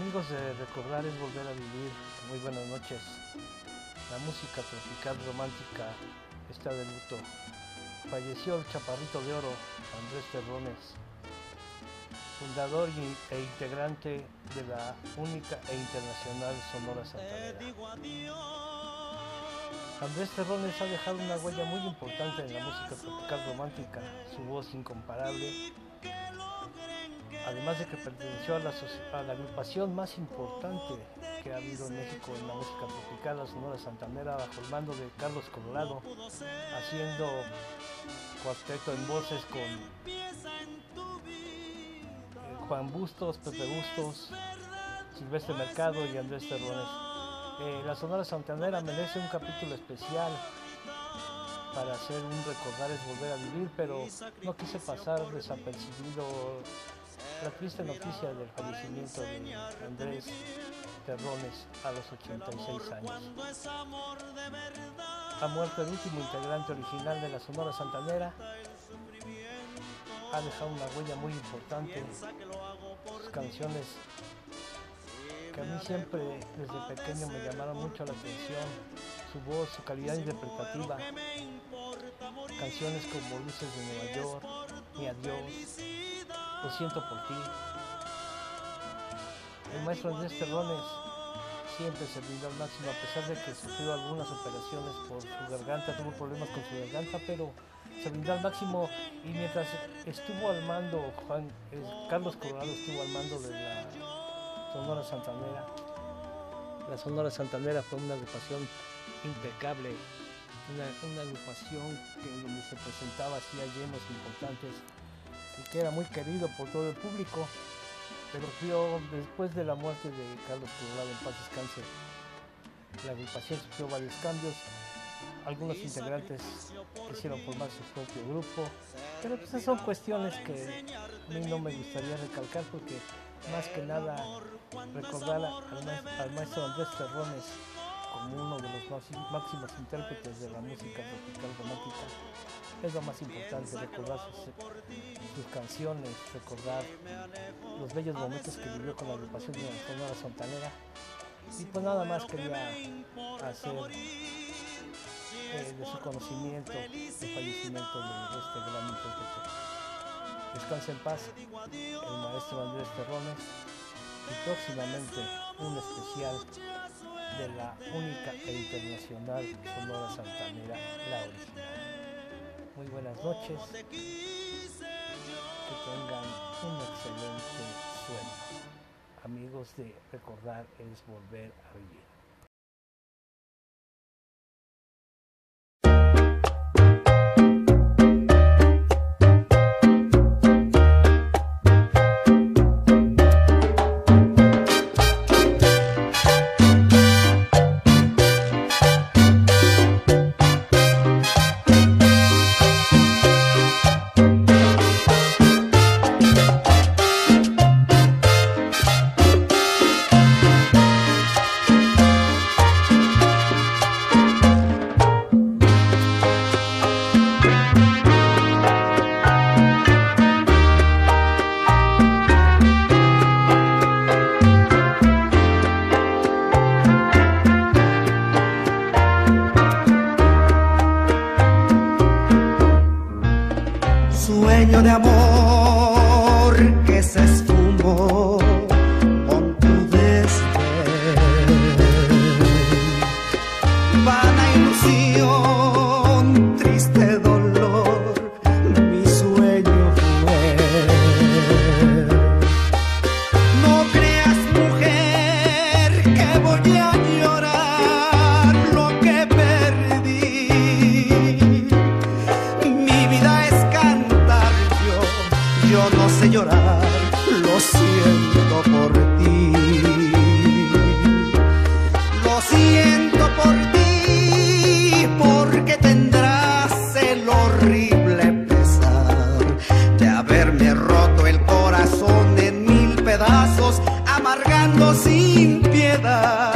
Amigos de Recordar es Volver a Vivir, muy buenas noches. La música tropical romántica está de luto. Falleció el chaparrito de oro, Andrés Terrones, fundador e integrante de la única e internacional Sonora Santanera. Andrés Terrones ha dejado una huella muy importante en la música tropical romántica, su voz incomparable, además de que perteneció a la, agrupación más importante que ha habido en México en la música tropical, la Sonora Santanera, bajo el mando de Carlos Colorado, haciendo cuarteto en voces con eh, Juan Bustos, Pepe Bustos, Silvestre Mercado y Andrés Terrones. Eh, la Sonora Santanera merece un capítulo especial para hacer un recordar es volver a vivir, pero no quise pasar desapercibido la triste noticia del fallecimiento de Andrés Terrones a los 86 años. Ha muerto el último integrante original de la Sonora Santanera. Ha dejado una huella muy importante. Sus canciones que a mí siempre desde pequeño me llamaron mucho la atención. Su voz, su calidad interpretativa. Canciones como Luces de Nueva York, Mi Adiós, Lo siento por ti. El maestro Andrés Terrones siempre se brindó al máximo, a pesar de que sufrió algunas operaciones por su garganta, tuvo problemas con su garganta, pero se brindó al máximo y mientras estuvo al mando, Juan, eh, Carlos Colorado estuvo al mando de la Sonora Santanera. La Sonora Santanera fue una agrupación impecable, una, una agrupación que, donde se presentaba hacía llenos importantes y que era muy querido por todo el público pero sufrió después de la muerte de Carlos Colorado en paz descanse. La agrupación sufrió varios cambios. Algunos integrantes quisieron formar su propio grupo, pero pues esas son cuestiones que a mí no me gustaría recalcar porque más que nada recordar al, maestro Andrés Terrones como los máximos intérpretes de la música tropical romántica es lo más importante, recordar sus, canciones, recordar los bellos momentos que vivió con la agrupación de la Sonora Santanera. Y pues nada más quería hacer eh, de su conocimiento el fallecimiento de este gran intérprete. Descanse en paz el maestro Andrés Terrones y próximamente un especial de la única e internacional Sonora Santanera, la original. Muy buenas noches, que tengan un excelente sueño. Amigos de Recordar es Volver a Vivir. De amor lo siento por ti. Lo siento por ti, porque tendrás el horrible pesar de haberme roto el corazón en mil pedazos, amargando sin piedad.